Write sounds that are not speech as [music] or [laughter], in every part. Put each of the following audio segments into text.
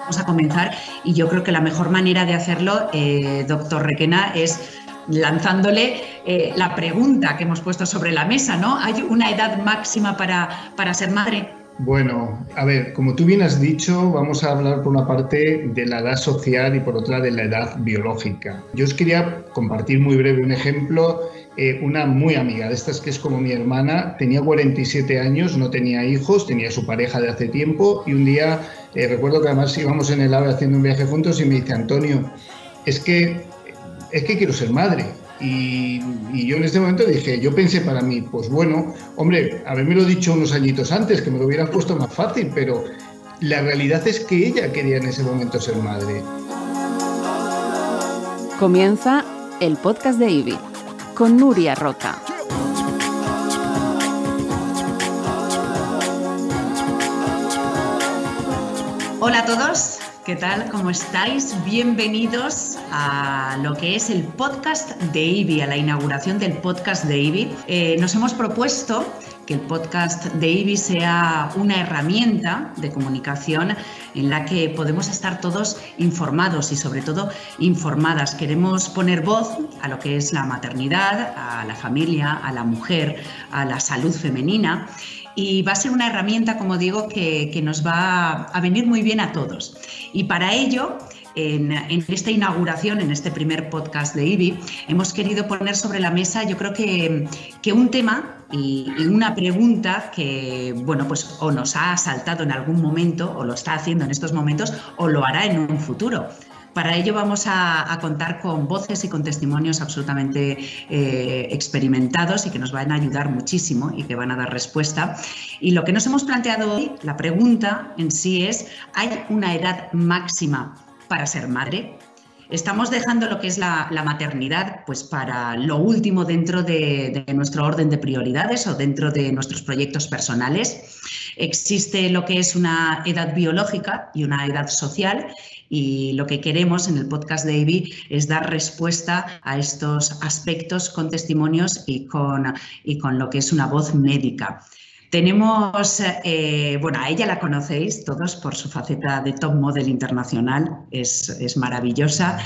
Vamos a comenzar y yo creo que la mejor manera de hacerlo, eh, doctor Requena, es lanzándole eh, la pregunta que hemos puesto sobre la mesa, ¿no? ¿Hay una edad máxima para, para ser madre? Bueno, a ver, como tú bien has dicho, vamos a hablar por una parte de la edad social y por otra de la edad biológica. Yo os quería compartir muy breve un ejemplo. Eh, una muy amiga de estas que es como mi hermana, tenía 47 años, no tenía hijos, tenía su pareja de hace tiempo y un día eh, recuerdo que además íbamos en el AVE haciendo un viaje juntos y me dice, Antonio, es que, es que quiero ser madre. Y, yo en este momento dije, yo pensé para mí, pues bueno, hombre, haberme lo dicho unos añitos antes, que me lo hubieran puesto más fácil, pero la realidad es que ella quería en ese momento ser madre. Comienza el podcast de Ivy con Nuria Roca. Hola a todos, ¿qué tal? ¿Cómo estáis? Bienvenidos a lo que es el podcast de IBI, a la inauguración del podcast de IBI. Eh, nos hemos propuesto que el podcast de IBI sea una herramienta de comunicación en la que podemos estar todos informados y sobre todo informadas. Queremos poner voz a lo que es la maternidad, a la familia, a la mujer, a la salud femenina y va a ser una herramienta, como digo, que, que, nos va a venir muy bien a todos. Y para ello en, esta inauguración, en este primer podcast de IBI, hemos querido poner sobre la mesa, yo creo que, que un tema y, una pregunta que, bueno, pues o nos ha asaltado en algún momento, o lo está haciendo en estos momentos, o lo hará en un futuro. Para ello vamos a, contar con voces y con testimonios absolutamente eh, experimentados y que nos van a ayudar muchísimo y que van a dar respuesta. Y lo que nos hemos planteado hoy, la pregunta en sí es, ¿hay una edad máxima para ser madre. Estamos dejando lo que es la, maternidad pues para lo último dentro de, nuestro orden de prioridades o dentro de nuestros proyectos personales. Existe lo que es una edad biológica y una edad social y lo que queremos en el podcast de Ivy es dar respuesta a estos aspectos con testimonios y con, y con lo que es una voz médica. Tenemos, eh, bueno, a ella la conocéis todos por su faceta de top model internacional, es, maravillosa.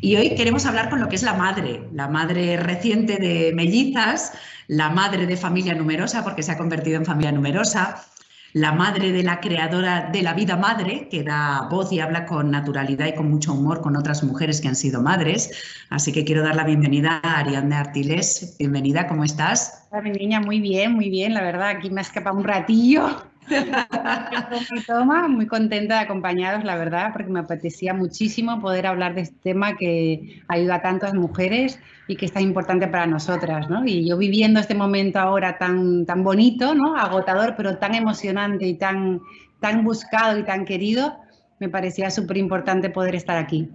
Y hoy queremos hablar con lo que es la madre, la madre reciente de mellizas, la madre de familia numerosa, porque se ha convertido en familia numerosa, la madre de la creadora de la vida madre, que da voz y habla con naturalidad y con mucho humor con otras mujeres que han sido madres. Así que quiero dar la bienvenida a Ariadne Artiles. Bienvenida, ¿cómo estás? Hola, mi niña, muy bien, muy bien. La verdad, aquí me ha escapado un ratillo Toma, muy contenta de acompañaros, la verdad, porque me apetecía muchísimo poder hablar de este tema que ayuda a tantas mujeres y que es tan importante para nosotras, ¿no? Y yo viviendo este momento ahora tan, tan bonito, ¿no? Agotador, pero tan emocionante y tan, tan buscado y tan querido, me parecía súper importante poder estar aquí.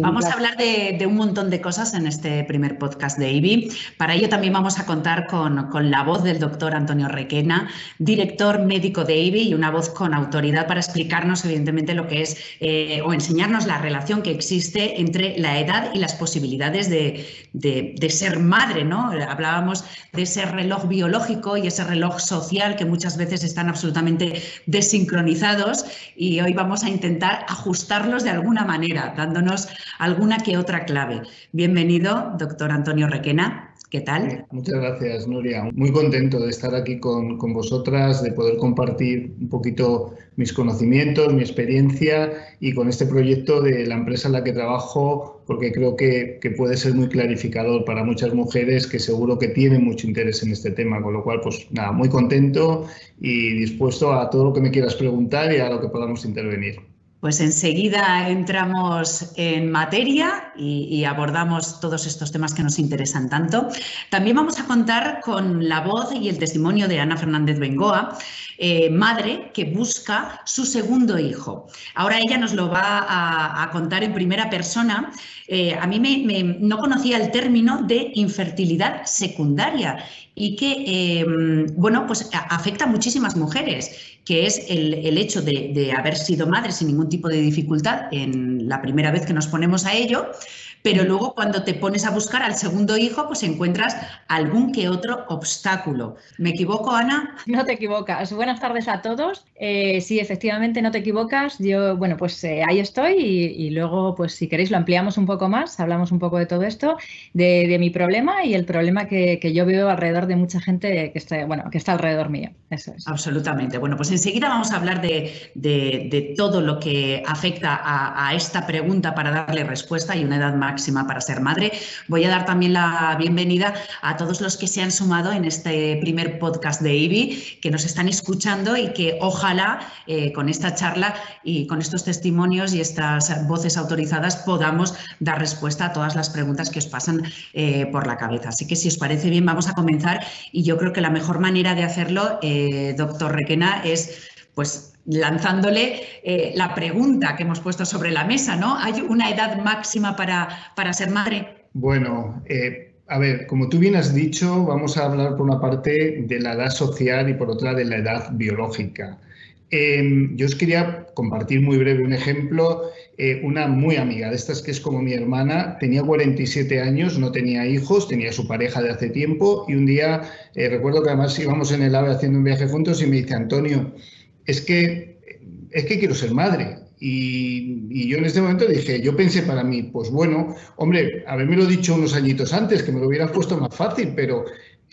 vamos a hablar de, un montón de cosas en este primer podcast de IBI. Para ello también vamos a contar con, la voz del doctor Antonio Requena, director médico de IBI y una voz con autoridad para explicarnos evidentemente lo que es eh, o enseñarnos la relación que existe entre la edad y las posibilidades de, de ser madre. ¿no? Hablábamos de ese reloj biológico y ese reloj social que muchas veces están absolutamente desincronizados y hoy vamos a intentar ajustarlos de alguna manera, dándonos alguna que otra clave. Bienvenido, doctor Antonio Requena. ¿Qué tal? Muchas gracias, Nuria. Muy contento de estar aquí con, con, vosotras, de poder compartir un poquito mis conocimientos, mi experiencia y con este proyecto de la empresa en la que trabajo, porque creo que, que, puede ser muy clarificador para muchas mujeres que seguro que tienen mucho interés en este tema. Con lo cual, pues nada, muy contento y dispuesto a todo lo que me quieras preguntar y a lo que podamos intervenir. Pues enseguida entramos en materia y, abordamos todos estos temas que nos interesan tanto. También vamos a contar con la voz y el testimonio de Ana Fernández Bengoa, eh, madre que busca su segundo hijo. Ahora ella nos lo va a, contar en primera persona. Eh, a mí no conocía el término de infertilidad secundaria y que, em, bueno, pues afecta a muchísimas mujeres, que es el, hecho de, haber sido madre sin ningún tipo de dificultad en la primera vez que nos ponemos a ello, Pero luego cuando te pones a buscar al segundo hijo, pues encuentras algún que otro obstáculo. ¿Me equivoco, Ana? No te equivocas. Buenas tardes a todos. Eh, sí, efectivamente, no te equivocas. Yo, bueno, pues eh, ahí estoy y, luego, pues si queréis, lo ampliamos un poco más, hablamos un poco de todo esto, de, mi problema y el problema que, yo veo alrededor de mucha gente que está, bueno, que está alrededor mío. Eso es. Absolutamente. Bueno, pues enseguida vamos a hablar de, todo lo que afecta a, a esta pregunta para darle respuesta y una edad máxima para ser madre. Voy a dar también la bienvenida a todos los que se han sumado en este primer podcast de IBI, que nos están escuchando y que ojalá eh, con esta charla y con estos testimonios y estas voces autorizadas podamos dar respuesta a todas las preguntas que os pasan eh, por la cabeza. Así que si os parece bien, vamos a comenzar y yo creo que la mejor manera de hacerlo, eh, doctor Requena, es pues lanzándole la pregunta que hemos puesto sobre la mesa, ¿no? ¿Hay una edad máxima para, para ser madre? Bueno, a ver, como tú bien has dicho, vamos a hablar por una parte de la edad social y por otra de la edad biológica. Em, yo os quería compartir muy breve un ejemplo. Eh, una muy amiga de estas que es como mi hermana, tenía 47 años, no tenía hijos, tenía su pareja de hace tiempo y un día eh, recuerdo que además íbamos en el AVE haciendo un viaje juntos y me dice, Antonio, es que, es que quiero ser madre. Y, yo en este momento dije, yo pensé para mí, pues bueno, hombre, lo dicho unos añitos antes, que me lo hubieras puesto más fácil, pero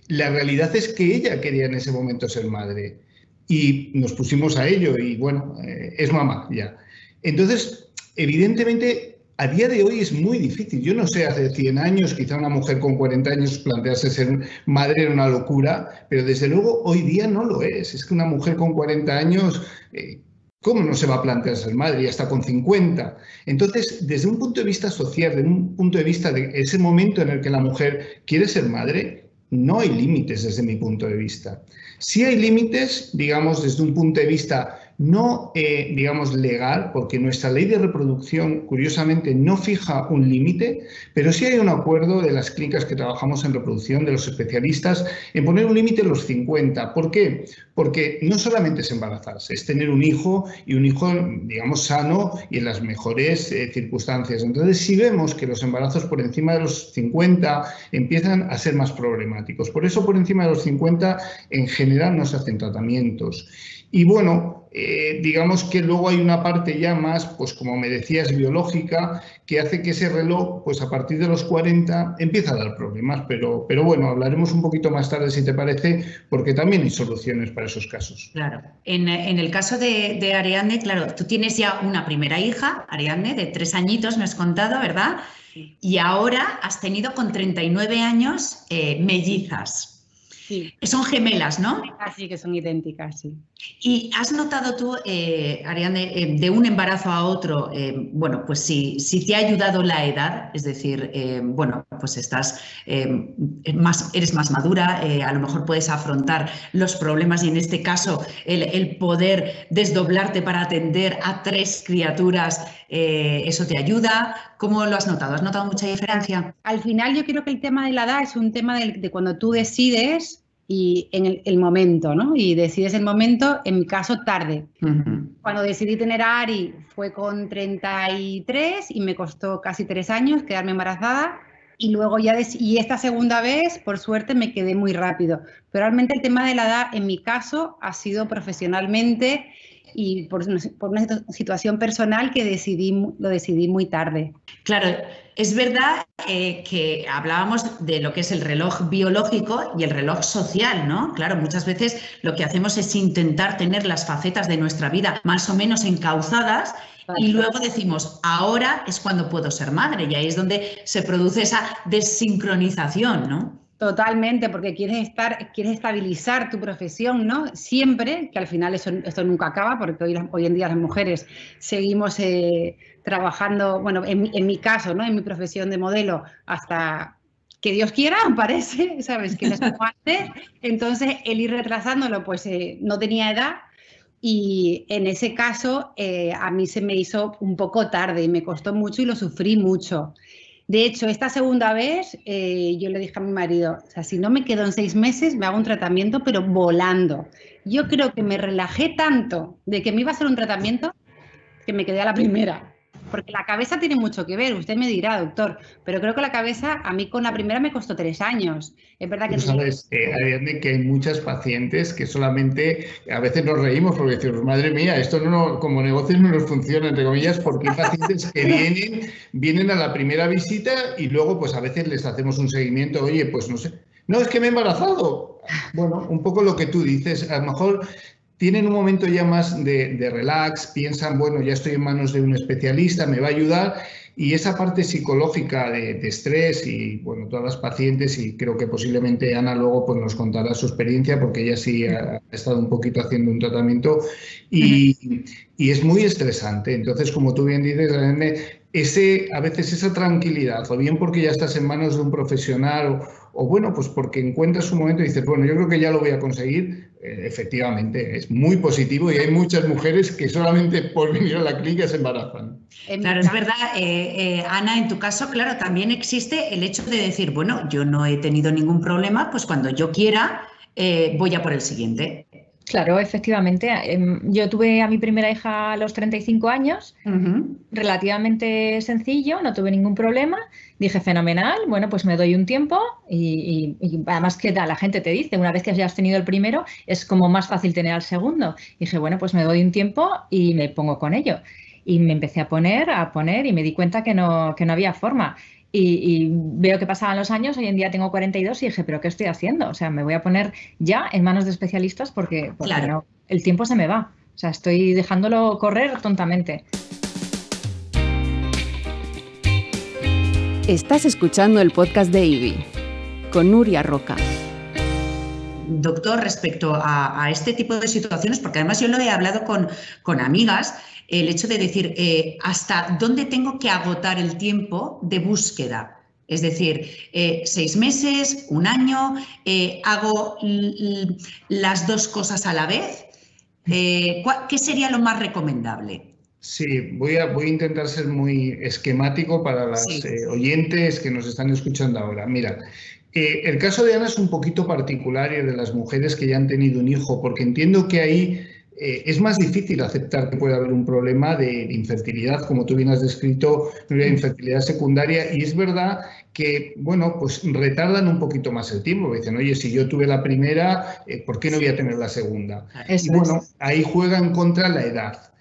la realidad es que ella quería en ese momento ser madre. Y nos pusimos a ello y bueno, eh, es mamá ya. Entonces, evidentemente, a día de hoy es muy difícil. Yo no sé, hace 100 años, quizá una mujer con 40 años plantearse ser madre era una locura, pero desde luego hoy día no lo es. Es que una mujer con 40 años... Eh, ¿Cómo no se va a plantear ser madre y hasta con 50? Entonces, desde un punto de vista social, desde un punto de vista de ese momento en el que la mujer quiere ser madre, no hay límites desde mi punto de vista. Sí hay límites, digamos, desde un punto de vista no, eh, digamos, legal, porque nuestra ley de reproducción, curiosamente, no fija un límite, pero sí hay un acuerdo de las clínicas que trabajamos en reproducción, de los especialistas, en poner un límite en los 50. ¿Por qué? Porque no solamente es embarazarse, es tener un hijo y un hijo, digamos, sano y en las mejores eh, circunstancias. Entonces, si vemos que los embarazos por encima de los 50 empiezan a ser más problemáticos, por eso por encima de los 50 en general no se hacen tratamientos. Y bueno, eh, digamos que luego hay una parte ya más, pues como me decías, biológica, que hace que ese reloj, pues a partir de los 40, empieza a dar problemas. Pero, pero bueno, hablaremos un poquito más tarde, si te parece, porque también hay soluciones para esos casos. Claro. En, el caso de, Ariadne, claro, tú tienes ya una primera hija, Ariadne, de tres añitos, me has contado, ¿verdad? Y ahora has tenido con 39 años eh, mellizas. Son gemelas, ¿no? Así que son idénticas, sí. ¿Y has notado tú, eh, Ariane, eh, de un embarazo a otro, eh, bueno, pues si, si, te ha ayudado la edad, es decir, bueno, pues estás más, eres más madura, a lo mejor puedes afrontar los problemas y en este caso el, poder desdoblarte para atender a tres criaturas, eso te ayuda. ¿Cómo lo has notado? ¿Has notado mucha diferencia? Al final yo creo que el tema de la edad es un tema de cuando tú decides y en el, momento, ¿no? Y decides el momento, en mi caso, tarde. Cuando decidí tener a Ari fue con 33 y me costó casi tres años quedarme embarazada. Y luego ya, y esta segunda vez, por suerte, me quedé muy rápido. Pero realmente el tema de la edad, en mi caso, ha sido profesionalmente y por, por una situación personal que decidí, lo decidí muy tarde. Claro, es verdad eh, que hablábamos de lo que es el reloj biológico y el reloj social, ¿no? Claro, muchas veces lo que hacemos es intentar tener las facetas de nuestra vida más o menos encauzadas y luego decimos, ahora es cuando puedo ser madre y ahí es donde se produce esa desincronización, ¿no? Totalmente, porque quieres estar, quieres estabilizar tu profesión, ¿no? Siempre, que al final eso, esto nunca acaba, porque hoy, hoy en día las mujeres seguimos eh, trabajando, bueno, en, mi caso, ¿no? En mi profesión de modelo, hasta que Dios quiera, [laughs] parece, ¿sabes? Que no es [laughs] antes. Entonces, el ir retrasándolo, pues eh, no tenía edad. Y en ese caso, eh, a mí se me hizo un poco tarde y me costó mucho y lo sufrí mucho. De hecho, esta segunda vez eh, yo le dije a mi marido, o sea, si no me quedo en seis meses, me hago un tratamiento, pero volando. Yo creo que me relajé tanto de que me iba a hacer un tratamiento que me quedé a la primera. Porque la cabeza tiene mucho que ver, usted me dirá, doctor, pero creo que la cabeza a mí con la primera me costó tres años. Es verdad que... Tú sabes, eh, Ariadne, que hay muchas pacientes que solamente a veces nos reímos porque decimos, madre mía, esto no, como negocios no nos funciona, entre comillas, porque hay pacientes que [laughs] vienen, vienen a la primera visita y luego pues a veces les hacemos un seguimiento, oye, pues no sé, no, es que me he embarazado. Bueno, un poco lo que tú dices, a lo mejor tienen un momento ya más de, relax, piensan, bueno, ya estoy en manos de un especialista, me va a ayudar. Y esa parte psicológica de, estrés y, bueno, todas las pacientes, y creo que posiblemente Ana luego pues, nos contará su experiencia, porque ella sí ha, estado un poquito haciendo un tratamiento, y, y, es muy estresante. Entonces, como tú bien dices, ese, a veces esa tranquilidad, o bien porque ya estás en manos de un profesional, o, bueno, pues porque encuentras un momento y dices, bueno, yo creo que ya lo voy a conseguir, efectivamente, es muy positivo y hay muchas mujeres que solamente por venir a la clínica se embarazan. Claro, es verdad, eh, eh, Ana, en tu caso, claro, también existe el hecho de decir, bueno, yo no he tenido ningún problema, pues cuando yo quiera, voy a por el siguiente. Claro, efectivamente. Em, yo tuve a mi primera hija a los 35 años, relativamente sencillo, no tuve ningún problema. Dije, fenomenal, bueno, pues me doy un tiempo y, además que la gente te dice, una vez que ya has tenido el primero, es como más fácil tener al segundo. Dije, bueno, pues me doy un tiempo y me pongo con ello. Y me empecé a poner, a poner y me di cuenta que no, que no había forma. Y, veo que pasaban los años, hoy en día tengo 42 y dije, pero ¿qué estoy haciendo? O sea, me voy a poner ya en manos de especialistas porque, el tiempo se me va. O sea, estoy dejándolo correr tontamente. Estás escuchando el podcast de IBI con Nuria Roca. Doctor, respecto a, este tipo de situaciones, porque además yo lo he hablado con, con amigas, el hecho de decir eh, hasta dónde tengo que agotar el tiempo de búsqueda. Es decir, eh, seis meses, un año, eh, hago las dos cosas a la vez. ¿Qué sería lo más recomendable? Sí, voy a, voy a intentar ser muy esquemático para las oyentes que nos están escuchando ahora. Mira, el caso de Ana es un poquito particular y de las mujeres que ya han tenido un hijo, porque entiendo que ahí eh, es más difícil aceptar que puede haber un problema de, infertilidad, como tú bien has descrito, de infertilidad secundaria, y es verdad que, bueno, pues retardan un poquito más el tiempo. Dicen, oye, si yo tuve la primera, eh, ¿por qué no voy a tener la segunda? y bueno, ahí juega en contra la edad.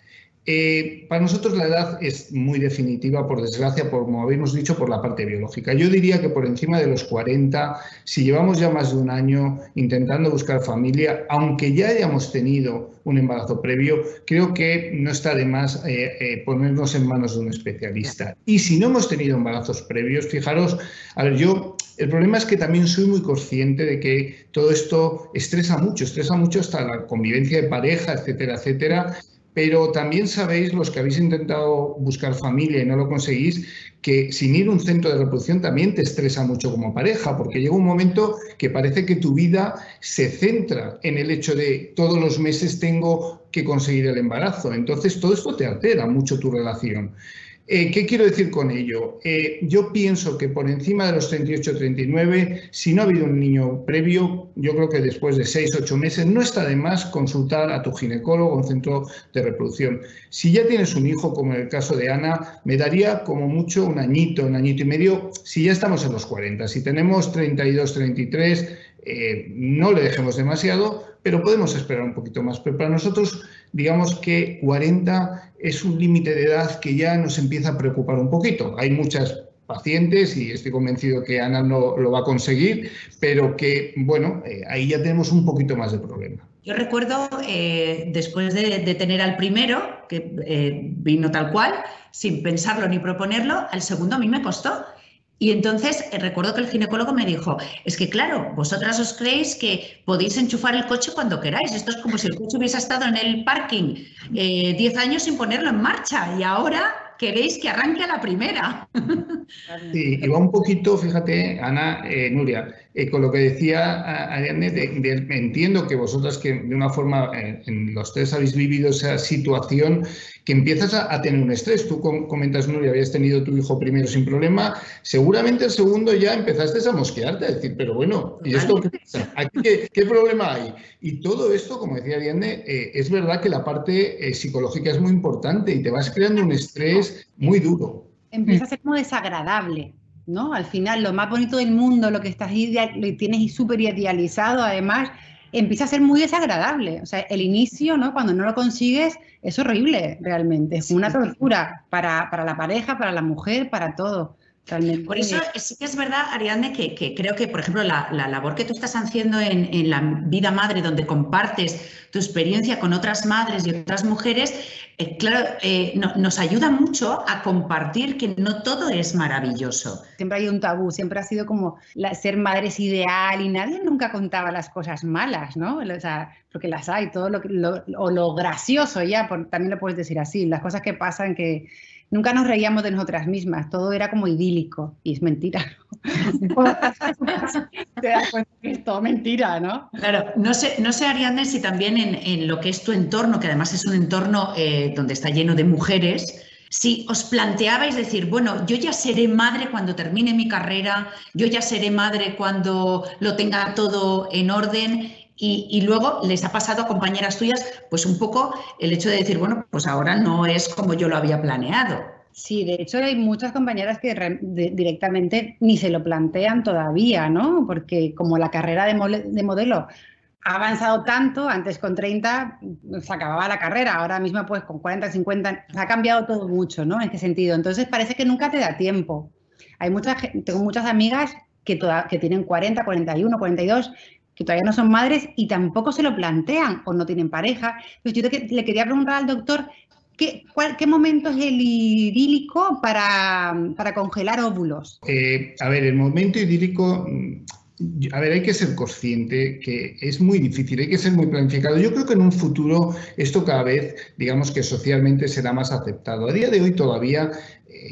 Eh, para nosotros la edad es muy definitiva, por desgracia, por, como habéis dicho, por la parte biológica. Yo diría que por encima de los 40, si llevamos ya más de un año intentando buscar familia, aunque ya hayamos tenido un embarazo previo, creo que no está de más eh, eh, ponernos en manos de un especialista. Y si no hemos tenido embarazos previos, fijaros, a ver, yo el problema es que también soy muy consciente de que todo esto estresa mucho, estresa mucho hasta la convivencia de pareja, etcétera, etcétera pero también sabéis, los que habéis intentado buscar familia y no lo conseguís, que sin ir a un centro de reproducción también te estresa mucho como pareja, porque llega un momento que parece que tu vida se centra en el hecho de todos los meses tengo que conseguir el embarazo. Entonces todo esto te altera mucho tu relación. Eh, ¿Qué quiero decir con ello? Eh, yo pienso que por encima de los 38-39, si no ha habido un niño previo, yo creo que después de 6-8 meses no está de más consultar a tu ginecólogo o un centro de reproducción. Si ya tienes un hijo, como en el caso de Ana, me daría como mucho un añito, un añito y medio, si ya estamos en los 40. Si tenemos 32-33, eh, no le dejemos demasiado, pero podemos esperar un poquito más. Pero para nosotros, digamos que 40 es un límite de edad que ya nos empieza a preocupar un poquito. Hay muchas pacientes y estoy convencido que Ana no lo va a conseguir, pero que, bueno, eh, ahí ya tenemos un poquito más de problema. Yo recuerdo, eh, después de, tener al primero, que vino tal cual, sin pensarlo ni proponerlo, al segundo a mí me costó y entonces eh, recuerdo que el ginecólogo me dijo, es que claro, vosotras os creéis que podéis enchufar el coche cuando queráis. Esto es como si el coche hubiese estado en el parking 10 eh, años sin ponerlo en marcha y ahora queréis que arranque a la primera. Sí, y va un poquito, fíjate, Ana, eh, Nuria, eh, con lo que decía Ariadne, entiendo que vosotras que de una forma eh, en los tres habéis vivido esa situación que empiezas a, tener un estrés. Tú comentas, Nuria, habías tenido tu hijo primero sin problema, seguramente el segundo ya empezaste a mosquearte, a decir, pero bueno, ¿y esto qué qué, problema hay? Y todo esto, como decía Ariadne, eh, es verdad que la parte psicológica es muy importante y te vas creando un estrés muy duro. Empieza a ser como desagradable. ¿no? Al final, lo más bonito del mundo, lo que estás lo tienes súper idealizado, además, empieza a ser muy desagradable. O sea, el inicio, ¿no? Cuando no lo consigues, es horrible realmente. Es una tortura para, para la pareja, para la mujer, para todo. Por eso sí que es verdad, Ariadne, que, creo que, por ejemplo, la, labor que tú estás haciendo en, la vida madre, donde compartes tu experiencia con otras madres y otras mujeres, eh, claro, eh, nos ayuda mucho a compartir que no todo es maravilloso. Siempre hay un tabú, siempre ha sido como ser madre es ideal y nadie nunca contaba las cosas malas, ¿no? O sea, porque las hay, todo lo, lo o lo gracioso ya, también lo puedes decir así, las cosas que pasan que nunca nos reíamos de nosotras mismas, todo era como idílico y es mentira. [laughs] Te das cuenta que es todo mentira, ¿no? Claro, no sé, no sé Ariadne, si también en, lo que es tu entorno, que además es un entorno eh, donde está lleno de mujeres, si os planteabais decir, bueno, yo ya seré madre cuando termine mi carrera, yo ya seré madre cuando lo tenga todo en orden y, luego les ha pasado a compañeras tuyas, pues un poco el hecho de decir, bueno, pues ahora no es como yo lo había planeado. Sí, de hecho hay muchas compañeras que directamente ni se lo plantean todavía, ¿no? Porque como la carrera de, de modelo ha avanzado tanto, antes con 30 se acababa la carrera, ahora mismo pues con 40, 50, ha cambiado todo mucho, ¿no? En ese sentido. Entonces parece que nunca te da tiempo. Hay muchas, tengo muchas amigas que, que tienen 40, 41, 42 que todavía no son madres y tampoco se lo plantean o no tienen pareja. Entonces yo le quería preguntar al doctor, ¿qué, qué momento es el idílico para, para congelar óvulos? Eh, a ver, el momento idílico... Mm, a ver, hay que ser consciente que es muy difícil, hay que ser muy planificado. Yo creo que en un futuro esto cada vez, digamos que socialmente será más aceptado. A día de hoy todavía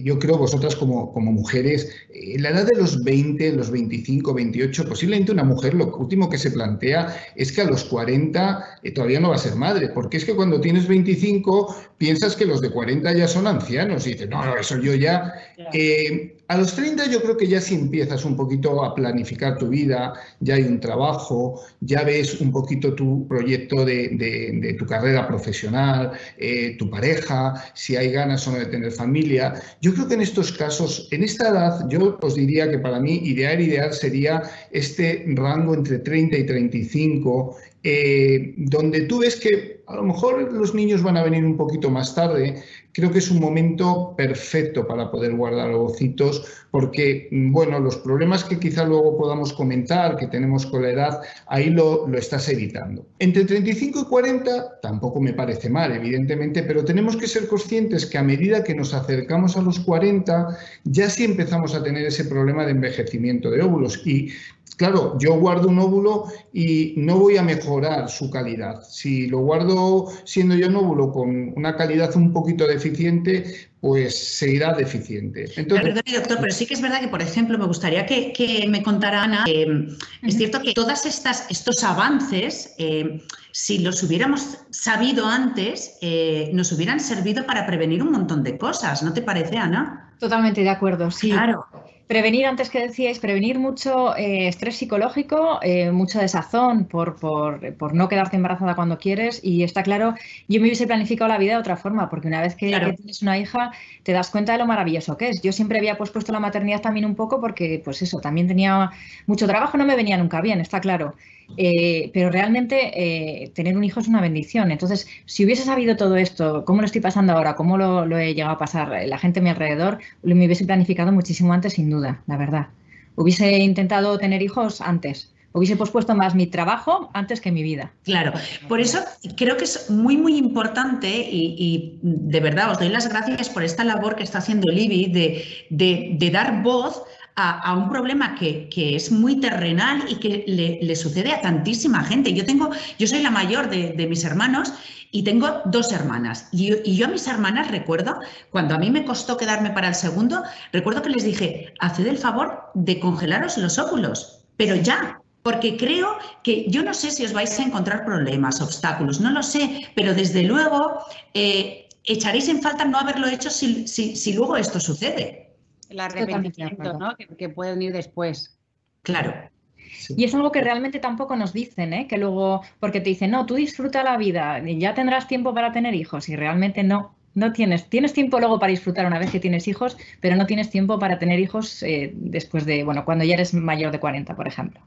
yo creo vosotras como, como mujeres, en eh, la edad de los 20, los 25, 28, posiblemente una mujer lo último que se plantea es que a los 40 eh, todavía no va a ser madre, porque es que cuando tienes 25 piensas que los de 40 ya son ancianos y dices, no, no, eso yo ya... Eh, a los 30 yo creo que ya si empiezas un poquito a planificar tu vida, ya hay un trabajo, ya ves un poquito tu proyecto de, tu carrera profesional, tu pareja, si hay ganas o no de tener familia. Yo creo que en estos casos, en esta edad, yo os diría que para mí ideal, ideal sería este rango entre 30 y 35, eh, donde tú ves que a lo mejor los niños van a venir un poquito más tarde, creo que es un momento perfecto para poder guardar ovocitos, porque, bueno, los problemas que quizá luego podamos comentar, que tenemos con la edad, ahí lo, lo estás evitando. Entre 35 y 40 tampoco me parece mal, evidentemente, pero tenemos que ser conscientes que a medida que nos acercamos a los 40, ya sí empezamos a tener ese problema de envejecimiento de óvulos. Y Claro, yo guardo un óvulo y no voy a mejorar su calidad. Si lo guardo siendo yo un óvulo con una calidad un poquito deficiente, pues seguirá deficiente. Entonces, doctor, pero sí que es verdad que, por ejemplo, me gustaría que, me contara Ana, es cierto que todos estos avances, eh, si los hubiéramos sabido antes, eh, nos hubieran servido para prevenir un montón de cosas, ¿no te parece, Ana? Totalmente de acuerdo, sí. Claro. Prevenir, antes que decíais, prevenir mucho eh, estrés psicológico, eh, mucha desazón por, por, no quedarte embarazada cuando quieres. Y está claro, yo me hubiese planificado la vida de otra forma, porque una vez que, tienes una hija, te das cuenta de lo maravilloso que es. Yo siempre había pospuesto la maternidad también un poco porque, pues eso, también tenía mucho trabajo, no me venía nunca bien, está claro. Eh, pero realmente eh, tener un hijo es una bendición. Entonces, si hubiese sabido todo esto, cómo lo estoy pasando ahora, cómo lo, he llegado a pasar, la gente a mi alrededor, lo me hubiese planificado muchísimo antes, sin duda, la verdad. Hubiese intentado tener hijos antes. Hubiese pospuesto más mi trabajo antes que mi vida. Claro, por eso creo que es muy, muy importante y, de verdad os doy las gracias por esta labor que está haciendo Libby de, de, de dar voz a, un problema que, es muy terrenal y que le, sucede a tantísima gente. Yo tengo, yo soy la mayor de, mis hermanos y tengo dos hermanas. Y, yo a mis hermanas recuerdo, cuando a mí me costó quedarme para el segundo, recuerdo que les dije, haced el favor de congelaros los óvulos pero ya, porque creo que yo no sé si os vais a encontrar problemas, obstáculos, no lo sé, pero desde luego eh, echaréis en falta no haberlo hecho si, luego esto sucede. El arrepentimiento, ¿no? Que, que puede venir después. Claro. Y es algo que realmente tampoco nos dicen, ¿eh? que luego, porque te dicen, no, tú disfruta la vida, ya tendrás tiempo para tener hijos, y realmente no, no tienes, tienes tiempo luego para disfrutar una vez que tienes hijos, pero no tienes tiempo para tener hijos eh, después de, bueno, cuando ya eres mayor de 40, por ejemplo.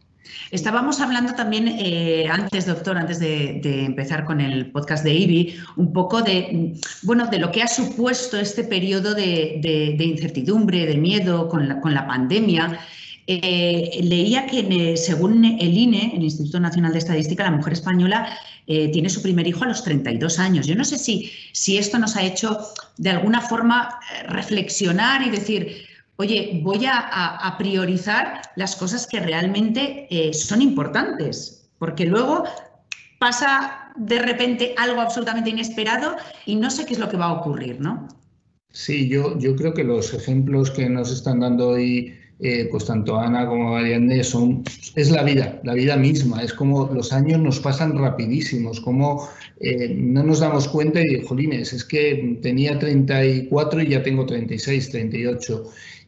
Estábamos hablando también eh, antes, doctor, antes de, empezar con el podcast de IBI, un poco de, bueno, de lo que ha supuesto este periodo de, incertidumbre, de miedo con la, pandemia. Eh, leía que eh, según el INE, el Instituto Nacional de Estadística, la mujer española tiene su primer hijo a los 32 años. Yo no sé si, si esto nos ha hecho de alguna forma reflexionar y decir, oye, voy a, priorizar las cosas que realmente son importantes, porque luego pasa de repente algo absolutamente inesperado y no sé qué es lo que va a ocurrir, ¿no? Sí, yo, creo que los ejemplos que nos están dando hoy eh, pues tanto Ana como Ariadne son, es la vida, la vida misma, es como los años nos pasan rapidísimos, como eh, no nos damos cuenta y, jolines, es que tenía 34 y ya tengo 36, 38.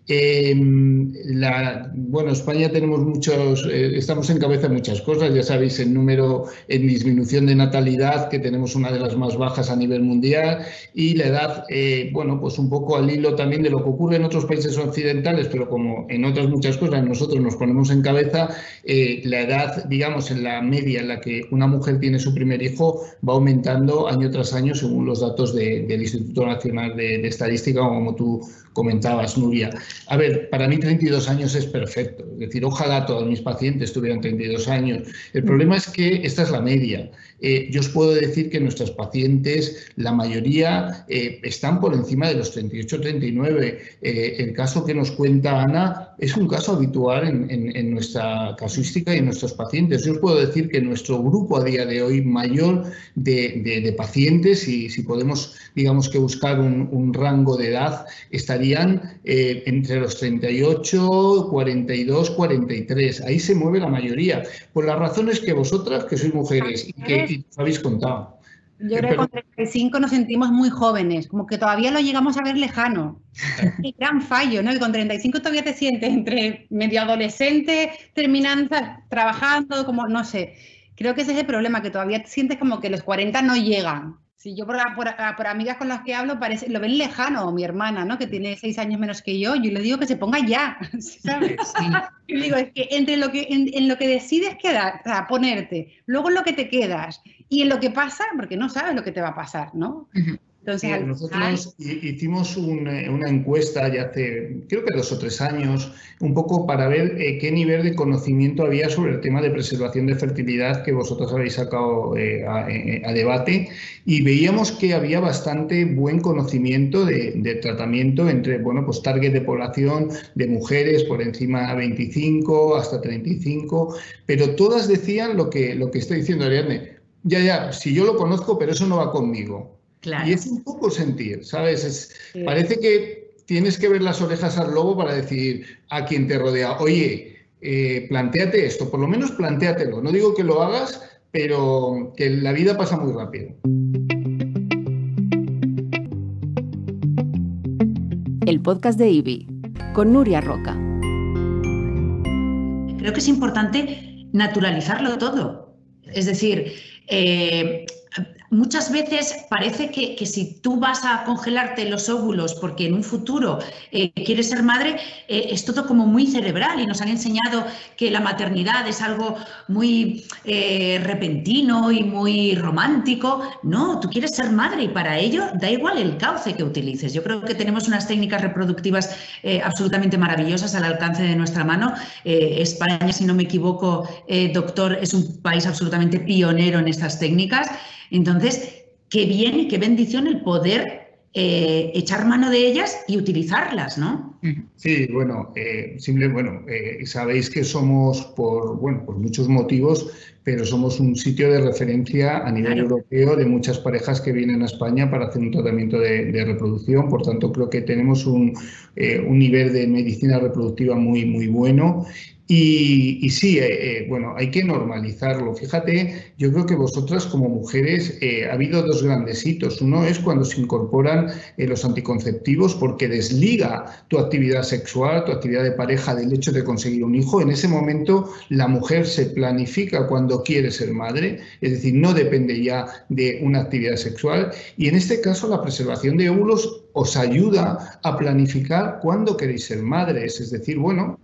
Em, la, bueno, España tenemos muchos, eh, estamos en cabeza de muchas cosas, ya sabéis el número en disminución de natalidad, que tenemos una de las más bajas a nivel mundial, y la edad, eh, bueno, pues un poco al hilo también de lo que ocurre en otros países occidentales, pero como en otras muchas cosas nosotros nos ponemos en cabeza, eh, la edad, digamos, en la media en la que una mujer tiene su primer hijo va aumentando año tras año según los datos del Instituto Nacional de, de Estadística, como tú comentabas, Nuria. A ver, para mí 32 años es perfecto. Es decir, ojalá todos mis pacientes tuvieran 32 años. El problema es que esta es la media. Eh, yo os puedo decir que nuestros pacientes, la mayoría, eh, están por encima de los 38-39. Eh, el caso que nos cuenta Ana es un caso habitual en, nuestra casuística y en nuestros pacientes. Yo os puedo decir que nuestro grupo a día de hoy mayor de, pacientes, y si podemos, digamos que buscar un, un rango de edad, estarían entre los 38, 42, 43. Ahí se mueve la mayoría. Por las razones que vosotras, que sois mujeres y que habéis contado. Yo creo que con 35 nos sentimos muy jóvenes, como que todavía lo llegamos a ver lejano. [laughs] Qué gran fallo, ¿no? Que con 35 todavía te sientes entre medio adolescente, terminando, trabajando, como no sé. Creo que ese es el problema, que todavía te sientes como que los 40 no llegan. Si yo por, por, amigas con las que hablo, parece, lo ven lejano, mi hermana, ¿no? Que tiene seis años menos que yo, yo le digo que se ponga ya, [laughs] ¿sabes? Yo digo, es que entre lo que, en, lo que decides quedar, o sea, ponerte, luego en lo que te quedas y en lo que pasa, porque no sabes lo que te va a pasar, ¿no? Nosotros hicimos eh, una encuesta ya hace, creo que dos o tres años, un poco para ver eh, qué nivel de conocimiento había sobre el tema de preservación de fertilidad que vosotros habéis sacado eh, a, debate y veíamos que había bastante buen conocimiento de, tratamiento entre, bueno, pues target de población de mujeres por encima de 25 hasta 35, pero todas decían lo que, lo que está diciendo Ariadne. Ya, ya, si yo lo conozco, pero eso no va conmigo. Y es un poco sentir, ¿sabes? Parece que tienes que ver las orejas al lobo para decir a quien te rodea, oye, eh, planteate esto, por lo menos planteatelo. No digo que lo hagas, pero que la vida pasa muy rápido. El podcast de IBI con Nuria Roca. Creo que es importante naturalizarlo todo. Es decir, eh, Muchas veces parece que, si tú vas a congelarte los óvulos porque en un futuro eh, quieres ser madre, eh, es todo como muy cerebral y nos han enseñado que la maternidad es algo muy eh, repentino y muy romántico. No, tú quieres ser madre y para ello da igual el cauce que utilices. Yo creo que tenemos unas técnicas reproductivas absolutamente maravillosas al alcance de nuestra mano. España, si no me equivoco, doctor, es un país absolutamente pionero en estas técnicas. Entonces, qué bien y qué bendición el poder eh, echar mano de ellas y utilizarlas, ¿no? Sí, bueno, eh, simple, bueno, eh, sabéis que somos por, bueno, por muchos motivos, pero somos un sitio de referencia a nivel europeo de muchas parejas que vienen a España para hacer un tratamiento de, reproducción. Por tanto, creo que tenemos un, un, nivel de medicina reproductiva muy, muy bueno Y, sí, eh, eh, bueno, hay que normalizarlo. Fíjate, yo creo que vosotras como mujeres eh, ha habido dos grandes hitos. Uno es cuando se incorporan los anticonceptivos porque desliga tu actividad sexual, tu actividad de pareja del hecho de conseguir un hijo. En ese momento la mujer se planifica cuando quiere ser madre, es decir, no depende ya de una actividad sexual. Y en este caso la preservación de óvulos os ayuda a planificar cuándo queréis ser madres. Es decir, bueno,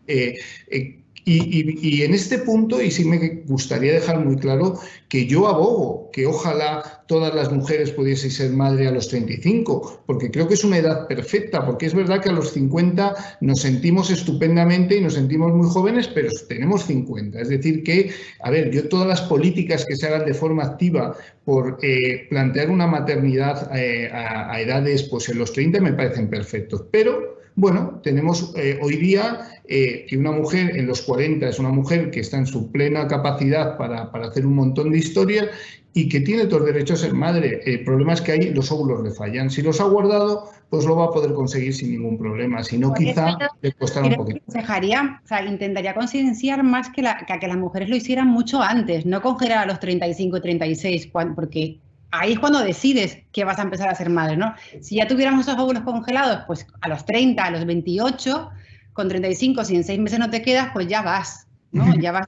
y, en este punto, y sí me gustaría dejar muy claro que yo abogo que ojalá todas las mujeres pudiesen ser madre a los 35, porque creo que es una edad perfecta, porque es verdad que a los 50 nos sentimos estupendamente y nos sentimos muy jóvenes, pero tenemos 50. Es decir, que, a ver, yo todas las políticas que se hagan de forma activa por eh, plantear una maternidad eh, a, a edades pues en los 30 me parecen perfectos, pero bueno, tenemos eh, hoy día eh, que una mujer en los 40 es una mujer que está en su plena capacidad para, hacer un montón de historias y que tiene todos los derechos a ser madre. El problema es que ahí los óvulos le fallan. Si los ha guardado, pues lo va a poder conseguir sin ningún problema. Si no, quizá le costará un poquito. Dejaría, o sea, intentaría concienciar más que, la, que, que las mujeres lo hicieran mucho antes, no congelar a los 35 y 36, porque ahí es cuando decides que vas a empezar a ser madre, ¿no? Si ya tuviéramos esos óvulos congelados, pues a los 30, a los 28, con 35, si en seis meses no te quedas, pues ya vas, ¿no? [laughs] Ya vas.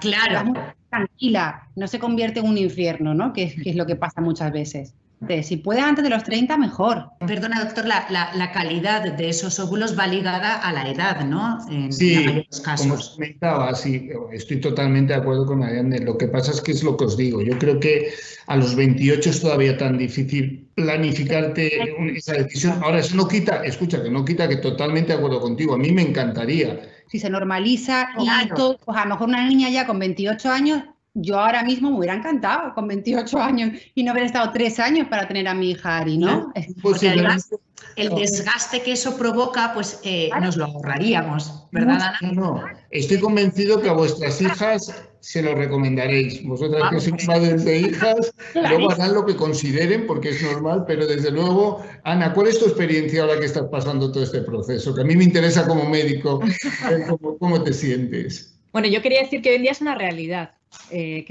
Claro. tranquila, no se convierte en un infierno, ¿no? Que, que es lo que pasa muchas veces. Si puede antes de los 30, mejor. Perdona, doctor, la, calidad de esos óvulos va ligada a la edad, ¿no? En sí, como comentaba, sí, estoy totalmente de acuerdo con Ariane. Lo que pasa es que es lo que os digo. Yo creo que a los 28 es todavía tan difícil planificarte esa decisión. Ahora, eso no quita, escucha, que no quita que totalmente de acuerdo contigo. A mí me encantaría. Si se normaliza y todo, pues a lo mejor una niña ya con 28 años yo ahora mismo me hubiera encantado con 28 años y no haber estado tres años para tener a mi hija Ari, ¿no? Porque además el desgaste que eso provoca, pues eh, nos lo ahorraríamos, ¿verdad, Ana? No, estoy convencido que a vuestras hijas se lo recomendaréis. Vosotras que sois madres de hijas, luego harán lo que consideren porque es normal, pero desde luego, Ana, ¿cuál es tu experiencia ahora que estás pasando todo este proceso? Que a mí me interesa como médico, cómo, cómo te sientes. Bueno, yo quería decir que hoy en día es una realidad. Eh,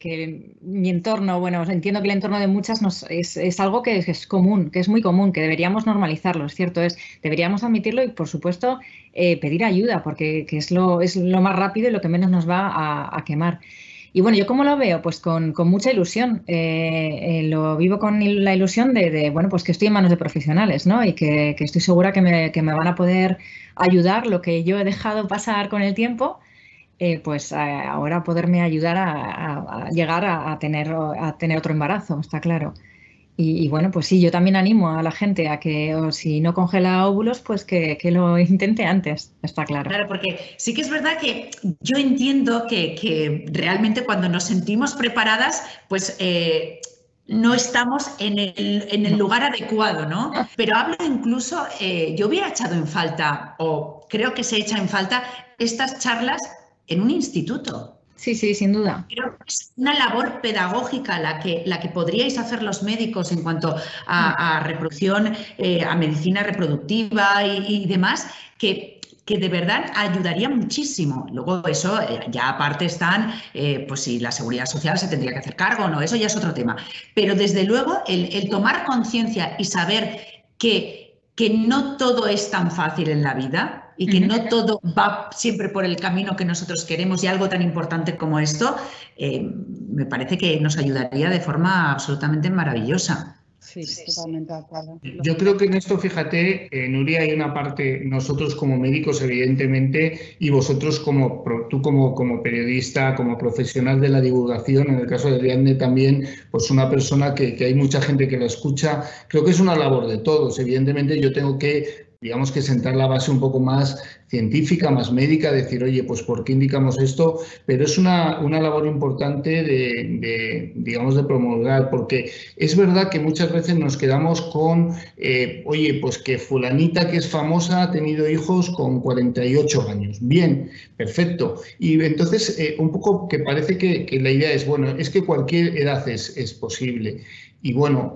que, mi entorno, bueno, entiendo que el entorno de muchas es, algo que es, común, que es muy común, que deberíamos normalizarlo, es cierto, es, deberíamos admitirlo y, por supuesto, eh, pedir ayuda, porque es, lo, es lo más rápido y lo que menos nos va a, quemar. Y bueno, ¿yo cómo lo veo? Pues con, mucha ilusión. Eh, lo vivo con la ilusión de, bueno, pues que estoy en manos de profesionales, ¿no? Y que, estoy segura que me, que me, van a poder ayudar lo que yo he dejado pasar con el tiempo eh, pues ahora poderme ayudar a, llegar a, tener, a tener otro embarazo, está claro. Y, bueno, pues sí, yo también animo a la gente a que si no congela óvulos, pues que, lo [laughs] intente antes, está claro. Claro, porque sí que es verdad que yo entiendo que, realmente cuando nos sentimos preparadas, pues... Eh, no estamos en el, lugar adecuado, ¿no? Pero hablo incluso, eh, yo hubiera echado en falta, o creo que se echa en falta, estas charlas en un instituto. Sí, sí, sin duda. Pero es una labor pedagógica la que, la que podríais hacer los médicos en cuanto a, reproducción, eh, a medicina reproductiva y, demás, que, que, de verdad ayudaría muchísimo. Luego eso, eh, ya aparte están, eh, pues si la seguridad social se tendría que hacer cargo, no, eso ya es otro tema. Pero desde luego el, el tomar conciencia y saber que, que no todo es tan fácil en la vida, y que no todo va siempre por el camino que nosotros queremos y algo tan importante como esto, eh, me parece que nos ayudaría de forma absolutamente maravillosa. Sí, totalmente Yo creo que en esto, fíjate, en eh, Nuria, hay una parte, nosotros como médicos, evidentemente, y vosotros como, tú como, como periodista, como profesional de la divulgación, en el caso de Ariadne también, pues una persona que, que hay mucha gente que la escucha, creo que es una labor de todos. Evidentemente yo tengo que digamos que sentar la base un poco más científica, más médica, decir, oye, pues ¿por qué indicamos esto? Pero es una, labor importante de, digamos, de promulgar, porque es verdad que muchas veces nos quedamos con, eh, oye, pues que fulanita que es famosa ha tenido hijos con 48 años. Bien, perfecto. Y entonces, eh, un poco que parece que, la idea es, bueno, es que cualquier edad es, es posible. Y bueno,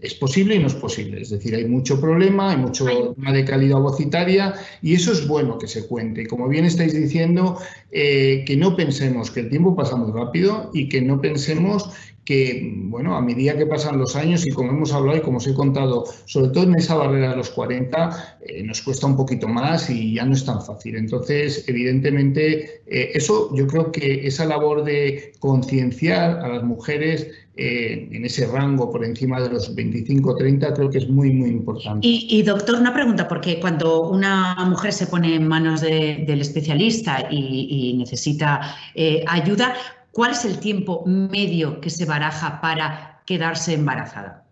es posible y no es posible. Es decir, hay mucho problema, hay mucho problema de calidad vocitaria y eso es bueno que se cuente. Como bien estáis diciendo, eh, que no pensemos que el tiempo pasa muy rápido y que no pensemos que, bueno, a medida que pasan los años y como hemos hablado y como os he contado, sobre todo en esa barrera de los 40, eh, nos cuesta un poquito más y ya no es tan fácil. Entonces, evidentemente, eh, eso yo creo que esa labor de concienciar a las mujeres eh, en ese rango por encima de los 25-30 creo que es muy, muy importante. Y, doctor, una pregunta, porque cuando una mujer se pone en manos del especialista y, necesita eh, ayuda, ¿cuál es el tiempo medio que se baraja para quedarse embarazada?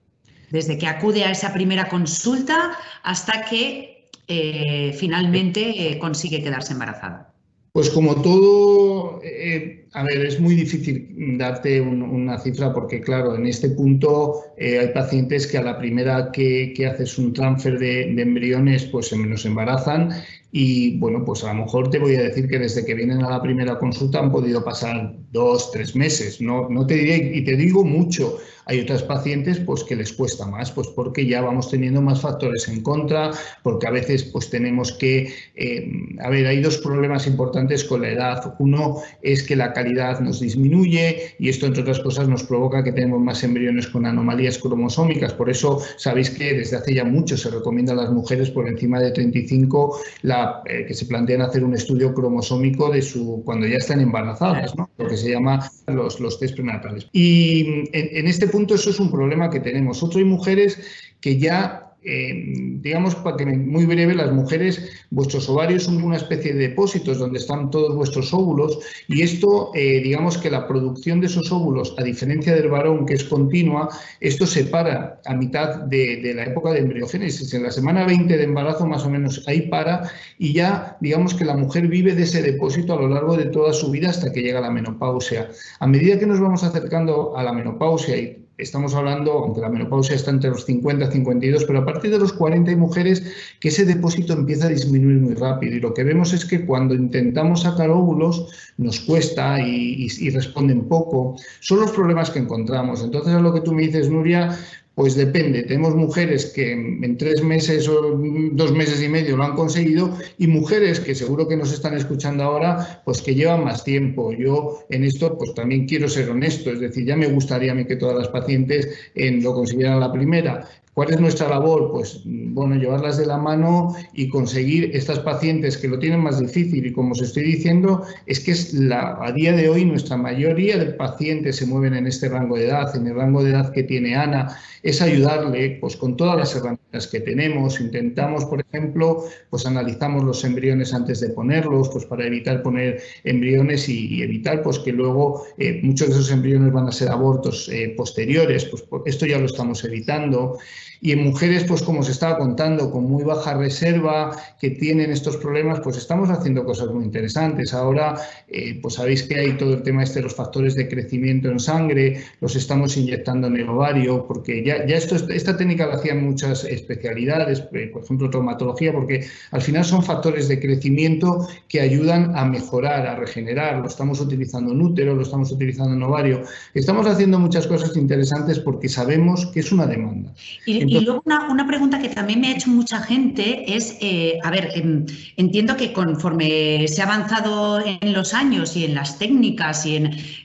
Desde que acude a esa primera consulta hasta que eh, finalmente consigue quedarse embarazada. Pues como todo, eh, a ver, es muy difícil darte una cifra porque, claro, en este punto eh, hay pacientes que a la primera que, haces un transfer de, embriones, pues se nos embarazan y, bueno, pues a lo mejor te voy a decir que desde que vienen a la primera consulta han podido pasar dos, tres meses. No, no te diré, y te digo mucho, hay otras pacientes pues, que les cuesta más, pues porque ya vamos teniendo más factores en contra, porque a veces pues, tenemos que... Eh, a ver, hay dos problemas importantes con la edad. Uno es que la calidad nos disminuye y esto, entre otras cosas, nos provoca que tenemos más embriones con anomalías cromosómicas. Por eso sabéis que desde hace ya mucho se recomienda a las mujeres por encima de 35 la, eh, que se plantean hacer un estudio cromosómico de su cuando ya están embarazadas, ¿no? lo que se llama los, los test prenatales. Y en, en este punto eso es un problema que tenemos. Otro hay mujeres que ya eh, digamos, para que muy breve, las mujeres, vuestros ovarios son una especie de depósitos donde están todos vuestros óvulos y esto, eh, digamos que la producción de esos óvulos, a diferencia del varón que es continua, esto se para a mitad de, la época de embriogénesis. En la semana 20 de embarazo más o menos ahí para y ya, digamos que la mujer vive de ese depósito a lo largo de toda su vida hasta que llega la menopausia. A medida que nos vamos acercando a la menopausia y estamos hablando, aunque la menopausia está entre los 50 y 52, pero a partir de los 40 hay mujeres que ese depósito empieza a disminuir muy rápido y lo que vemos es que cuando intentamos sacar óvulos nos cuesta y, y responden poco. Son los problemas que encontramos. Entonces, a lo que tú me dices, Nuria, pues depende, tenemos mujeres que en tres meses o dos meses y medio lo han conseguido y mujeres que seguro que nos están escuchando ahora, pues que llevan más tiempo. Yo en esto pues también quiero ser honesto, es decir, ya me gustaría a mí que todas las pacientes en, lo consiguieran la primera, ¿Cuál es nuestra labor? Pues bueno, llevarlas de la mano y conseguir estas pacientes que lo tienen más difícil y como os estoy diciendo, es que a día de hoy nuestra mayoría de pacientes se mueven en este rango de edad, en el rango de edad que tiene Ana, es ayudarle pues con todas las herramientas que tenemos. Intentamos, por ejemplo, pues analizamos los embriones antes de ponerlos, pues para evitar poner embriones y, evitar pues que luego eh, muchos de esos embriones van a ser abortos eh, posteriores, pues esto ya lo estamos evitando. Y en mujeres, pues como se estaba contando, con muy baja reserva, que tienen estos problemas, pues estamos haciendo cosas muy interesantes. Ahora, eh, pues sabéis que hay todo el tema este de los factores de crecimiento en sangre, los estamos inyectando en el ovario, porque ya, ya esto, esta técnica la hacían muchas especialidades, eh, por ejemplo, traumatología, porque al final son factores de crecimiento que ayudan a mejorar, a regenerar. Lo estamos utilizando en útero, lo estamos utilizando en ovario. Estamos haciendo muchas cosas interesantes porque sabemos que es una demanda. Luego una, pregunta que también me ha hecho mucha gente es, eh, a ver, em, entiendo que conforme se ha avanzado en los años y en las técnicas y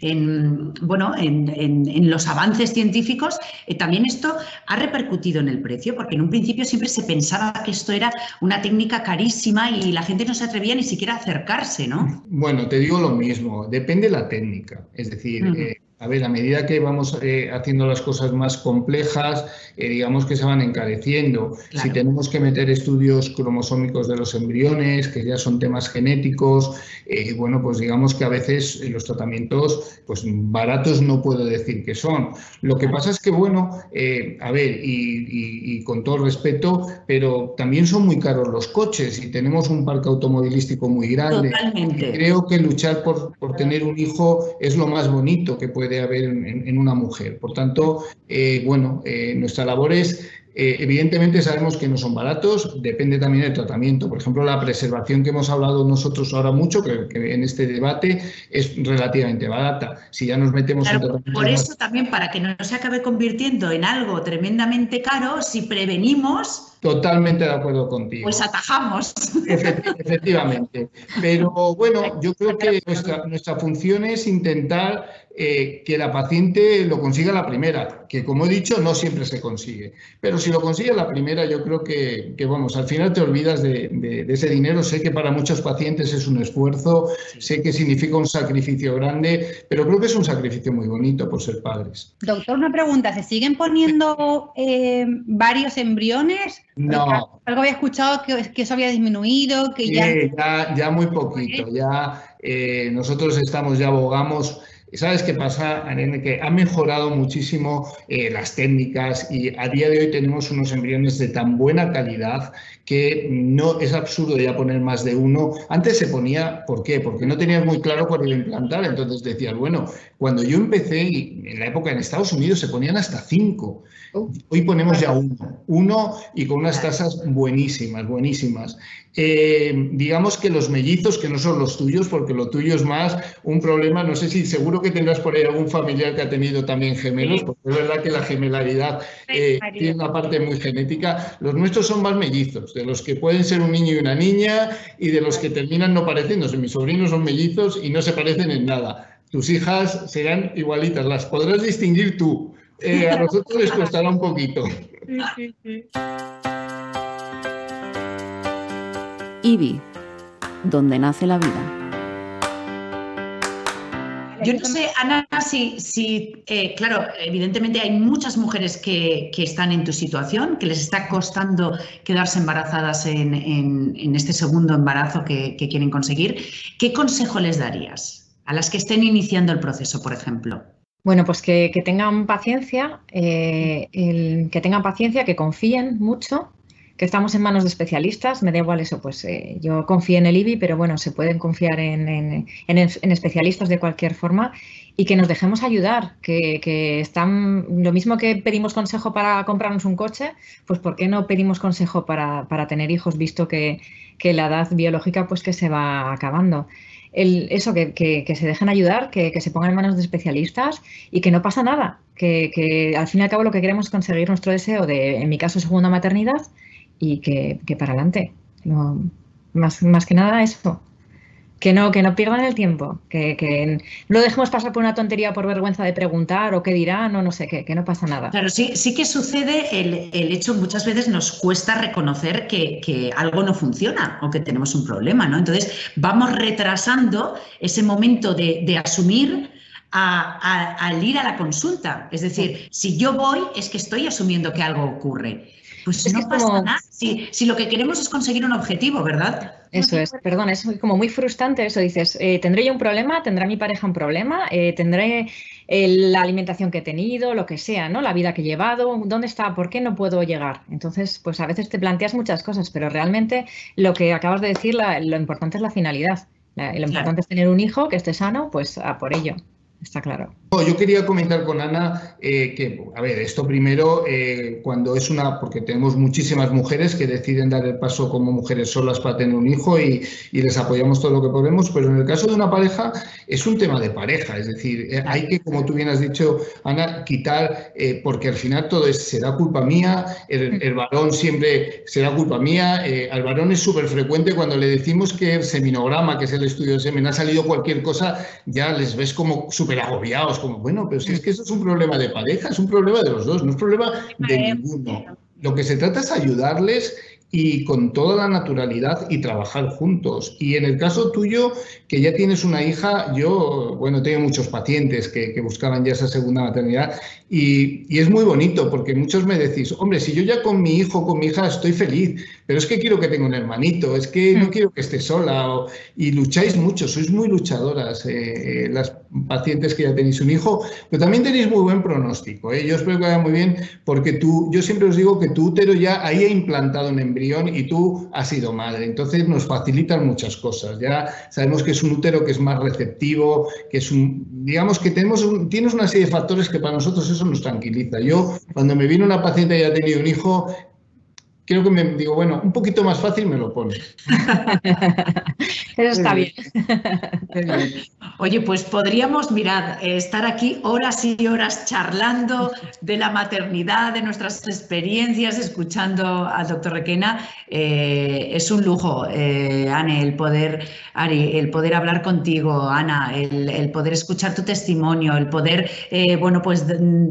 en, bueno, en, los avances científicos, eh, también esto ha repercutido en el precio, porque en un principio siempre se pensaba que esto era una técnica carísima y la gente no se atrevía ni siquiera a acercarse, ¿no? Bueno, te digo lo mismo, depende de la técnica. Es decir, a ver, a medida que vamos eh, haciendo las cosas más complejas, eh, digamos que se van encareciendo. Si tenemos que meter estudios cromosómicos de los embriones, que ya son temas genéticos, eh, bueno, pues digamos que a veces los tratamientos, pues baratos no puedo decir que son. Lo que pasa es que, bueno, a ver, y, con todo respeto, pero también son muy caros los coches y tenemos un parque automovilístico muy grande. Totalmente. Creo que luchar por, por tener un hijo es lo más bonito que puede de haber en, una mujer. Por tanto, eh, bueno, eh, nuestra labor es eh, evidentemente sabemos que no son baratos, depende también del tratamiento. Por ejemplo, la preservación que hemos hablado nosotros ahora mucho, que, en este debate es relativamente barata. Si ya nos metemos en Por eso también, para que no se acabe convirtiendo en algo tremendamente caro, si prevenimos, Totalmente de acuerdo contigo. Pues atajamos. Efectivamente. Pero bueno, yo creo que nuestra, nuestra función es intentar eh, que la paciente lo consiga la primera, que como he dicho, no siempre se consigue. Pero si lo consigue la primera, yo creo que, vamos, al final te olvidas de, ese dinero. Sé que para muchos pacientes es un esfuerzo, sé que significa un sacrificio grande, pero creo que es un sacrificio muy bonito por ser padres. Doctor, una pregunta, ¿se siguen poniendo eh, varios embriones? No. Algo había escuchado que, que eso había disminuido, que ya... ya... muy poquito, ya eh, nosotros estamos, ya abogamos ¿Sabes qué pasa, Arene? Que ha mejorado muchísimo eh, las técnicas y a día de hoy tenemos unos embriones de tan buena calidad que no es absurdo ya poner más de uno. Antes se ponía, ¿por qué? Porque no tenías muy claro cuál iba a implantar. Entonces decías, bueno, cuando yo empecé, en la época en Estados Unidos se ponían hasta cinco. Hoy ponemos ya uno, uno y con unas tasas buenísimas, buenísimas. Eh, digamos que los mellizos, que no son los tuyos, porque lo tuyo es más un problema, no sé si seguro que tendrás por ahí algún familiar que ha tenido también gemelos, porque es verdad que la gemelaridad eh, tiene una parte muy genética. Los nuestros son más mellizos, de los que pueden ser un niño y una niña y de los que terminan no pareciéndose. Mis sobrinos son mellizos y no se parecen en nada. Tus hijas serán igualitas, las podrás distinguir tú. Eh, a nosotros les costará un poquito. Sí, sí, IBI, donde nace la vida. Yo no sé, Ana, si, eh, claro, evidentemente hay muchas mujeres que, están en tu situación, que les está costando quedarse embarazadas en, este segundo embarazo que, quieren conseguir. ¿Qué consejo les darías a las que estén iniciando el proceso, por ejemplo? Bueno, pues que, tengan paciencia, eh, que tengan paciencia, que confíen mucho que estamos en manos de especialistas, me da igual eso, pues eh, yo confío en el IBI, pero bueno, se pueden confiar en, especialistas de cualquier forma y que nos dejemos ayudar, que, están, lo mismo que pedimos consejo para comprarnos un coche, pues ¿por qué no pedimos consejo para, tener hijos, visto que, la edad biológica pues que se va acabando? El, eso, que, se dejen ayudar, que, se pongan en manos de especialistas y que no pasa nada, que, al fin y al cabo lo que queremos es conseguir nuestro deseo de, en mi caso, segunda maternidad y que, para adelante. más, más que nada eso. Que no, que no pierdan el tiempo, que, que, no dejemos pasar por una tontería por vergüenza de preguntar o qué dirán o no sé qué, que no pasa nada. Claro, sí, sí que sucede el, el hecho, muchas veces nos cuesta reconocer que, que, algo no funciona o que tenemos un problema, ¿no? Entonces vamos retrasando ese momento de, de asumir al ir a la consulta. Es decir, si yo voy es que estoy asumiendo que algo ocurre. Pues no pasa nada. Si, lo que queremos es conseguir un objetivo, ¿verdad? Eso es, perdón, es como muy frustrante eso. Dices, eh, tendré yo un problema, tendrá mi pareja un problema, eh, tendré eh, la alimentación que he tenido, lo que sea, ¿no? La vida que he llevado, ¿dónde está? ¿Por qué no puedo llegar? Entonces, pues a veces te planteas muchas cosas, pero realmente lo que acabas de decir, lo importante es la finalidad. lo importante es tener un hijo que esté sano, pues a por ello está claro. Yo quería comentar con Ana eh, que, a ver, esto primero, eh, cuando es una, porque tenemos muchísimas mujeres que deciden dar el paso como mujeres solas para tener un hijo y, les apoyamos todo lo que podemos, pero en el caso de una pareja es un tema de pareja, es decir, eh, hay que, como tú bien has dicho, Ana, quitar, porque al final todo es, será culpa mía, el, varón siempre será culpa mía, al varón es súper frecuente cuando le decimos que el seminograma, que es el estudio de semen, ha salido cualquier cosa, ya les ves como súper agobiados, como, bueno, pero si es que eso es un problema de pareja, es un problema de los dos, no es problema de ninguno. Lo que se trata es ayudarles y con toda la naturalidad y trabajar juntos. Y en el caso tuyo, que ya tienes una hija, yo, bueno, tengo muchos pacientes que, buscaban ya esa segunda maternidad y, y, es muy bonito porque muchos me decís, hombre, si yo ya con mi hijo, con mi hija estoy feliz, pero es que quiero que tenga un hermanito, es que no mm. quiero que esté sola y lucháis mucho, sois muy luchadoras. Eh, las pacientes que ya tenéis un hijo, pero también tenéis muy buen pronóstico. ¿eh? Yo espero que vaya muy bien porque tú, yo siempre os digo que tu útero ya ahí ha implantado un embrión y tú has sido madre. Entonces nos facilitan muchas cosas. Ya sabemos que es un útero que es más receptivo, que es un, digamos que tenemos tienes una serie de factores que para nosotros eso nos tranquiliza. Yo, cuando me vino una paciente y ha tenido un hijo, creo que me digo, bueno, un poquito más fácil me lo pone. Eso está bien. Oye, pues podríamos, mirad, estar aquí horas y horas charlando de la maternidad, de nuestras experiencias, escuchando al doctor Requena. Eh, es un lujo, eh, Anne, el poder, Ari, el poder hablar contigo, Ana, el, poder escuchar tu testimonio, el poder, eh, bueno, pues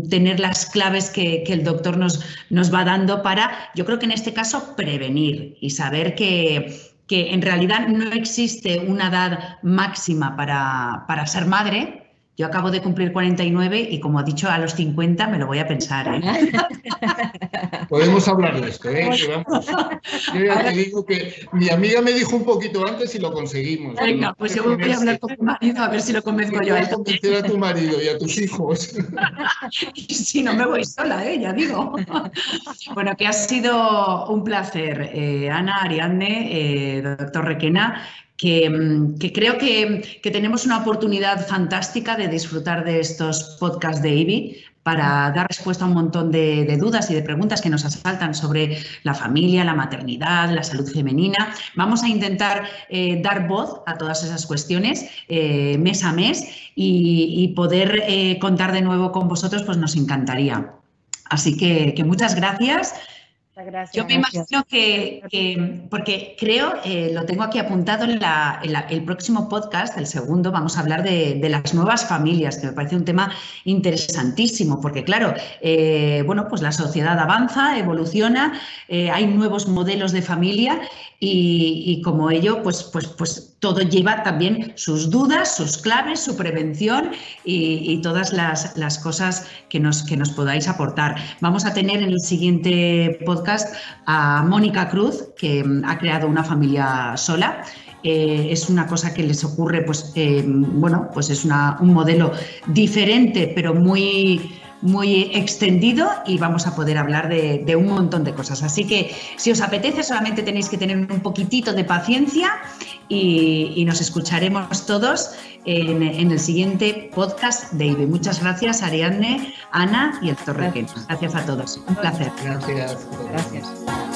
tener las claves que, que, el doctor nos, nos va dando para, yo creo que en este caso, prevenir y saber que que en realidad no existe una edad máxima para, para ser madre, yo acabo de cumplir 49 y como ha dicho, a los 50 me lo voy a pensar. ¿eh? [laughs] Podemos hablar de esto. ¿eh? [laughs] Yo ya te digo que mi amiga me dijo un poquito antes y lo conseguimos. Venga, pues yo voy a hablar con tu marido a ver si lo convenzco yo. Voy a convencer a tu marido y a tus hijos. [laughs] si no me voy sola, ¿eh? ya digo. Bueno, que ha sido un placer, eh, Ana, Ariadne, doctor Requena. Mm, que, creo que, tenemos una oportunidad fantástica de disfrutar de estos podcasts de IBI para dar respuesta a un montón de, dudas y de preguntas que nos asaltan sobre la familia, la maternidad, la salud femenina. Vamos a intentar eh, dar voz a todas esas cuestiones eh, mes a mes y, poder eh, contar de nuevo con vosotros, pues nos encantaría. Así que muchas gracias. Yo me imagino que, porque creo, eh, lo tengo aquí apuntado en, el próximo podcast, el segundo, vamos a hablar de, las nuevas familias, que me parece un tema interesantísimo, porque claro, eh, bueno, pues la sociedad avanza, evoluciona, eh, hay nuevos modelos de familia y, como ello, pues, pues, pues todo lleva también sus dudas, sus claves, su prevención y, todas las, las, cosas que nos, que nos podáis aportar. Vamos a tener en el siguiente podcast a Mónica Cruz, que mm, ha creado una familia sola. Eh, es una cosa que les ocurre, pues, eh, bueno, pues es un modelo diferente, pero muy muy extendido y vamos a poder hablar de, un montón de cosas. Así que si os apetece, solamente tenéis que tener un poquitito de paciencia y, nos escucharemos todos en, el siguiente podcast de IBE. Muchas gracias, Ariadne, Ana y el Torrequén. Gracias a todos. Un placer. Gracias. Gracias.